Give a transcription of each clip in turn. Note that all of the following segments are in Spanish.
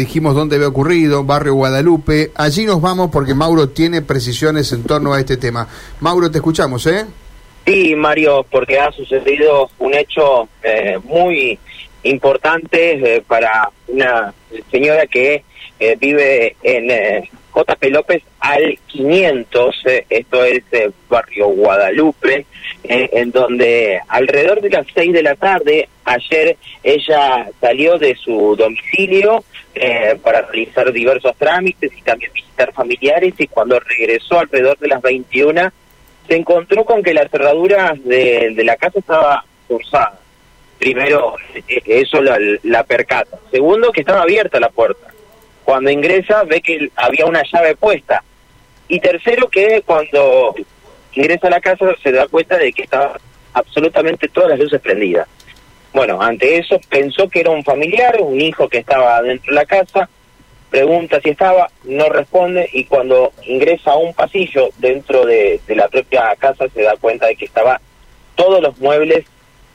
dijimos dónde había ocurrido, barrio Guadalupe. Allí nos vamos porque Mauro tiene precisiones en torno a este tema. Mauro, te escuchamos, ¿eh? Sí, Mario, porque ha sucedido un hecho eh, muy importante eh, para una señora que eh, vive en eh, JP López al 500, esto es barrio Guadalupe, en donde alrededor de las 6 de la tarde, ayer ella salió de su domicilio para realizar diversos trámites y también visitar familiares y cuando regresó alrededor de las 21 se encontró con que la cerradura de, la casa estaba forzada. Primero, eso la, percata. Segundo, que estaba abierta la puerta. Cuando ingresa, ve que había una llave puesta. Y tercero, que cuando ingresa a la casa se da cuenta de que estaba absolutamente todas las luces prendidas. Bueno, ante eso pensó que era un familiar, un hijo que estaba dentro de la casa, pregunta si estaba, no responde y cuando ingresa a un pasillo dentro de, la propia casa se da cuenta de que estaba todos los muebles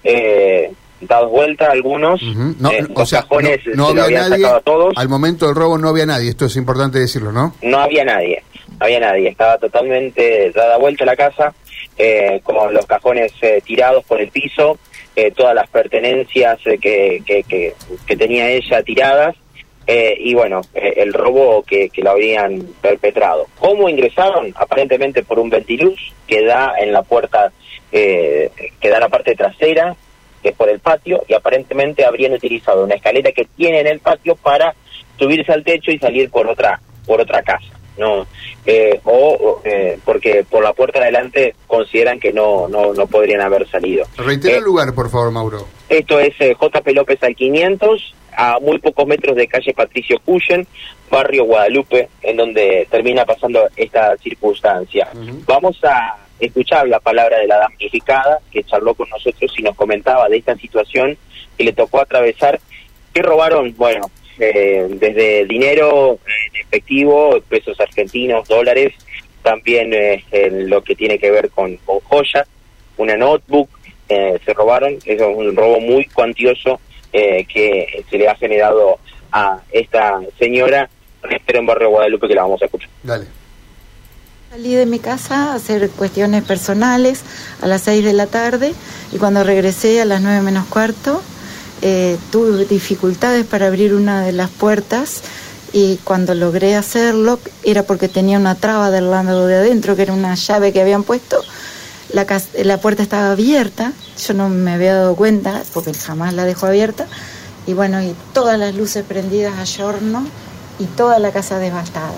eh, dados vuelta, algunos, no, eh, o sea, cajones no, había nadie, todos. Al momento del robo no había nadie, esto es importante decirlo, ¿no? No había nadie, no había nadie, estaba totalmente dada vuelta la casa, eh, con los cajones eh, tirados por el piso, todas las pertenencias que, que, que tenía ella tiradas, eh, y bueno, eh, el robo que, que, lo habían perpetrado. ¿Cómo ingresaron? Aparentemente por un ventiluz que da en la puerta, eh, que da en la parte trasera, por el patio, y aparentemente habrían utilizado una escalera que tiene en el patio para subirse al techo y salir por otra, por otra casa. No, o porque por la puerta de adelante consideran que no, no, no podrían haber salido. Reitera el lugar, por favor, Mauro. Esto es JP López al 500, a muy pocos metros de calle Patricio Cuyen, barrio Guadalupe, en donde termina pasando esta circunstancia. Vamos a escuchar la palabra de la damnificada que charló con nosotros y nos comentaba de esta situación que le tocó atravesar. ¿Qué robaron? Bueno, eh, desde dinero en efectivo, pesos argentinos, dólares, también eh, lo que tiene que ver con, con joyas, una notebook, eh, se robaron, es un robo muy cuantioso eh, que se le ha generado a esta señora, espero en Barrio Guadalupe que la vamos a escuchar. Dale. Salí de mi casa a hacer cuestiones personales a las 6 de la tarde y cuando regresé a las 9 menos cuarto eh, tuve dificultades para abrir una de las puertas y cuando logré hacerlo era porque tenía una traba del lado de adentro que era una llave que habían puesto la, la puerta estaba abierta, yo no me había dado cuenta porque jamás la dejó abierta, y bueno, y todas las luces prendidas a yorno y toda la casa devastada.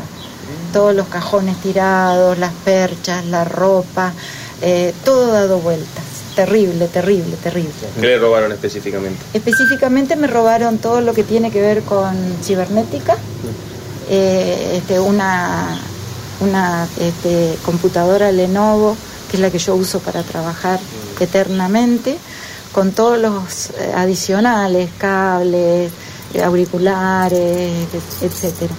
Todos los cajones tirados, las perchas, la ropa, eh, todo dado vueltas. Terrible, terrible, terrible. ¿Qué le robaron específicamente? Específicamente me robaron todo lo que tiene que ver con cibernética, eh, este, una, una este, computadora Lenovo que es la que yo uso para trabajar eternamente, con todos los eh, adicionales, cables, auriculares, etcétera.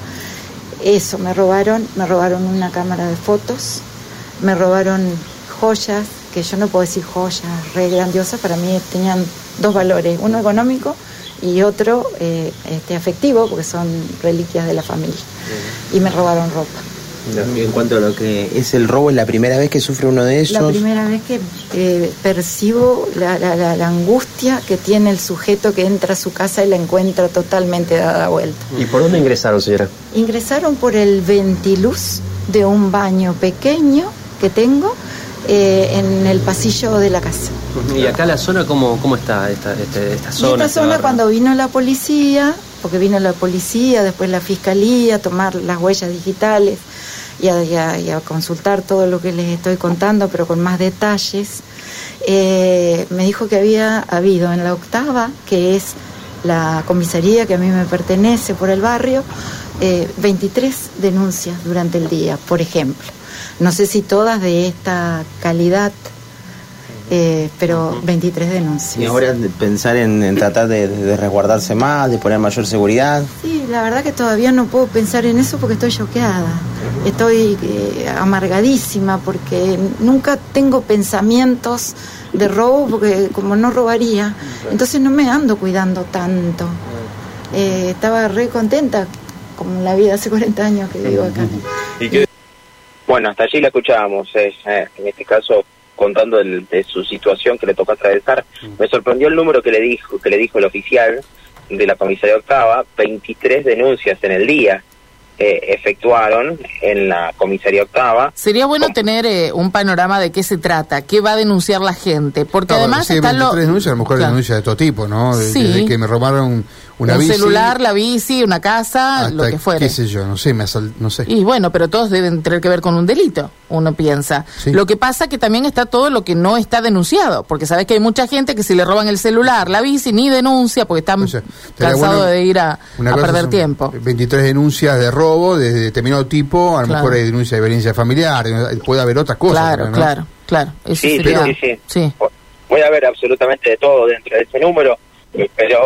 Eso, me robaron, me robaron una cámara de fotos, me robaron joyas, que yo no puedo decir joyas re grandiosas, para mí tenían dos valores, uno económico y otro eh, este, afectivo, porque son reliquias de la familia. Y me robaron ropa. En cuanto a lo que es el robo, ¿es la primera vez que sufre uno de ellos? La primera vez que eh, percibo la, la, angustia que tiene el sujeto que entra a su casa y la encuentra totalmente dada vuelta. ¿Y por dónde ingresaron, señora? Ingresaron por el ventiluz de un baño pequeño que tengo eh, en el pasillo de la casa. ¿Y acá la zona cómo, cómo está esta, este, esta, zona? esta zona cuando vino la policía, porque vino la policía, después la fiscalía, a tomar las huellas digitales y a, consultar todo lo que les estoy contando, pero con más detalles, eh, me dijo que había habido en la octava, que es la comisaría que a mí me pertenece por el barrio, 23 eh, denuncias durante el día, por ejemplo. No sé si todas de esta calidad eh, pero 23 denuncias. ¿Y ahora pensar en, tratar de, resguardarse más, de poner mayor seguridad? Sí, la verdad que todavía no puedo pensar en eso porque estoy choqueada. Estoy eh, amargadísima porque nunca tengo pensamientos de robo porque como no robaría, entonces no me ando cuidando tanto. eh, estaba re contenta con la vida hace 40 años que vivo acá. Bueno, hasta allí la escuchábamos, eh, en este caso contando el- de su situación que le tocó atravesar. Me sorprendió el número que le dijo que le dijo el oficial de la comisaría octava, 23 denuncias en el día eh, efectuaron en la comisaría octava. Sería bueno tener eh, un panorama de qué se trata, qué va a denunciar la gente, porque No, además sí, están los... 23 denuncias, a lo mejor Claro. denuncias de todo tipo, ¿no? De- Sí. Desde que me robaron una un bici. celular, la bici, una casa, hasta, lo que fuere. qué sé yo, no sé, me asal- no sé. Y bueno, pero todos deben tener que ver con un delito, uno piensa. Sí. Lo que pasa que también está todo lo que no está denunciado, porque sabes que hay mucha gente que si le roban el celular, la bici, ni denuncia porque están O sea, estaría cansados bueno- de ir a, a perder tiempo. 23 denuncias de robo de determinado tipo, a lo Claro. mejor hay denuncia de violencia familiar, puede haber otras cosas. Claro, ¿no? claro, claro. Eso Sí, sí, sería- sí, sí. sí. Puede haber absolutamente de todo dentro de ese número, pero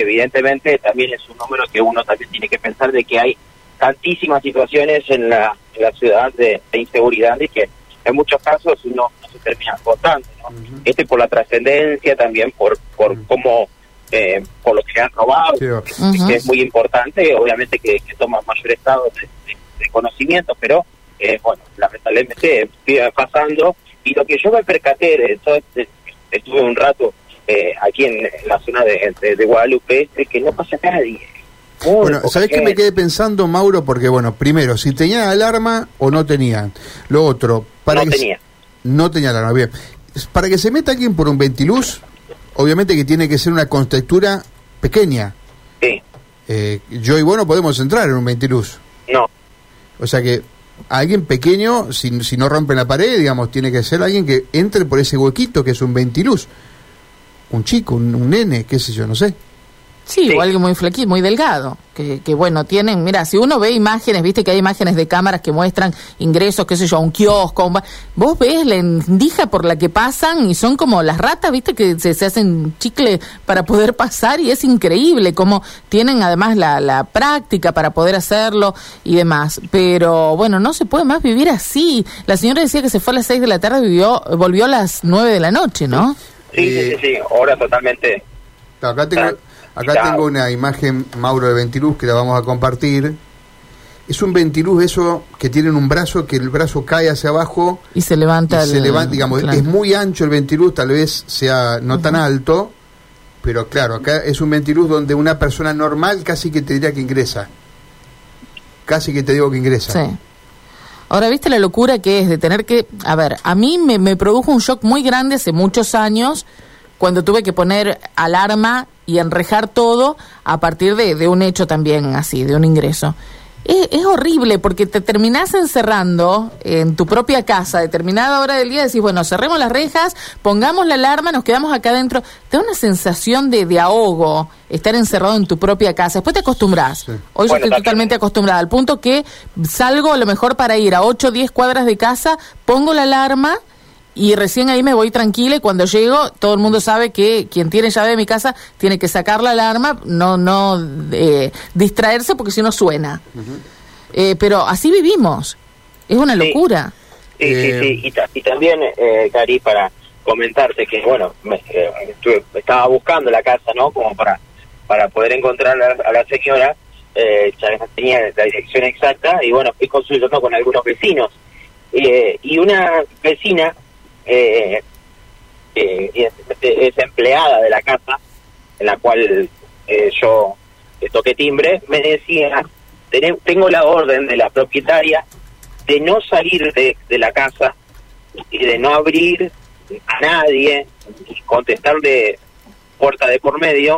evidentemente también es un número que uno también tiene que pensar de que hay tantísimas situaciones en la, en la ciudad de, de inseguridad y que en muchos casos no, no se termina contando. ¿no? Este por la trascendencia, también por, por cómo, eh, por lo que han robado, Sí, que, es muy importante, obviamente que, que toma mayor estado de, de- de conocimiento, pero eh, bueno, lamentablemente sigue pasando. Y lo que yo me percaté de todo este- estuve un rato eh, aquí en, en la zona de, de- de Guadalupe, que no pasa nadie. Muy Bueno, ¿sabés qué me quedé pensando, Mauro? Porque, bueno, primero, si tenían alarma o no tenían. Lo otro, para No que tenía. No tenía alarma, bien. Para que se meta alguien por un ventiluz, obviamente que tiene que ser una constructura pequeña. Sí, Eh, yo y vos no podemos entrar en un ventiluz. no. O sea que alguien pequeño, si, si no rompe la pared, digamos, tiene que ser alguien que entre por ese huequito que es un ventiluz. Un chico, un, un nene, qué sé yo, no sé. Sí, Sí. o algo muy flequito, muy delgado. Que, que bueno, tienen, mira, si uno ve imágenes, viste que hay imágenes de cámaras que muestran ingresos, qué sé yo, a un kiosco, un ba- vos ves la endija por la que pasan y son como las ratas, viste que se, se hacen chicle para poder pasar y es increíble cómo tienen además la, la práctica para poder hacerlo y demás. Pero bueno, no se puede más vivir así. La señora decía que se fue a las 6 de la tarde, vivió, volvió a las 9 de la noche, ¿no? Sí, sí, Eh, sí, sí, ahora totalmente. Acá tengo, acá Claro. tengo una imagen, Mauro, de ventiluz que la vamos a compartir. Es un ventiluz eso que tiene un brazo, que el brazo cae hacia abajo Y se y levanta se levanta, digamos, claro. es muy ancho el ventiluz, tal vez sea no tan alto, pero claro, acá es un ventiluz donde una persona normal casi que te diría que ingresa. Casi que te digo que ingresa. Sí. Ahora, ¿viste la locura que es de tener que... A ver, a mí me, me produjo un shock muy grande hace muchos años cuando tuve que poner alarma y enrejar todo a partir de, de un hecho también así, de un ingreso. Es, es horrible porque te terminás encerrando en tu propia casa a determinada hora del día, decís, bueno, cerremos las rejas, pongamos la alarma, nos quedamos acá adentro. Te da una sensación de, de ahogo estar encerrado en tu propia casa. Después te acostumbras. Sí. Hoy yo estoy también- totalmente acostumbrada, al punto que salgo a lo mejor para ir a 8 o 10 cuadras de casa, pongo la alarma y recién ahí me voy tranquila y cuando llego todo el mundo sabe que quien tiene llave de mi casa tiene que sacar la alarma, no no eh, distraerse porque si no suena. Eh, pero así vivimos. Es una Sí. locura. Sí, Eh, sí, sí. Y, ta- y también, eh, Cari, para comentarte que, bueno, me, eh, estuve- estaba buscando la casa, ¿no? Como para para poder encontrar a, a la señora, eh, ya tenía la dirección exacta, y bueno, fui consultando con algunos vecinos. Eh, y una vecina, eh, eh, es, es empleada de la casa, en la cual eh, yo eh, toqué timbre, me decía, "Tené- tengo la orden de la propietaria de no salir de, de la casa y de no abrir a nadie y contestarle puerta de por medio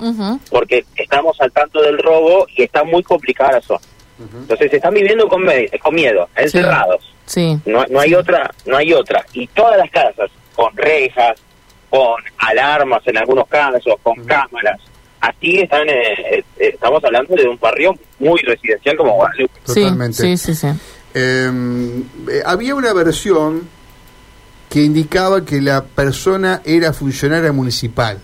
porque estamos al tanto del robo y está muy complicada la zona. Entonces están viviendo con, miedo, encerrados. Sí. No, no hay otra, no hay otra. Y todas las casas con rejas, con alarmas en algunos casos, con cámaras. Así están, eh, eh, estamos hablando de un barrio muy residencial como Guadalupe. Sí, Totalmente. sí, sí, sí. Eh, eh, había una versión que indicaba que la persona era funcionaria municipal.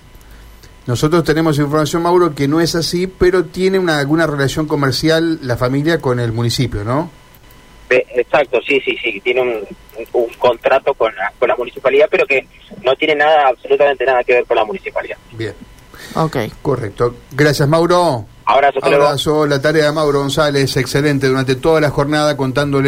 Nosotros tenemos información, Mauro, que no es así, pero tiene una, alguna relación comercial la familia con el municipio, ¿no? Exacto, sí, sí, sí, tiene un, un contrato con la, con la municipalidad, pero que no tiene nada, absolutamente nada que ver con la municipalidad. Bien, Ok. correcto. Gracias, Mauro. Abrazo. Abrazo, la tarea de Mauro González, excelente, durante toda la jornada contándole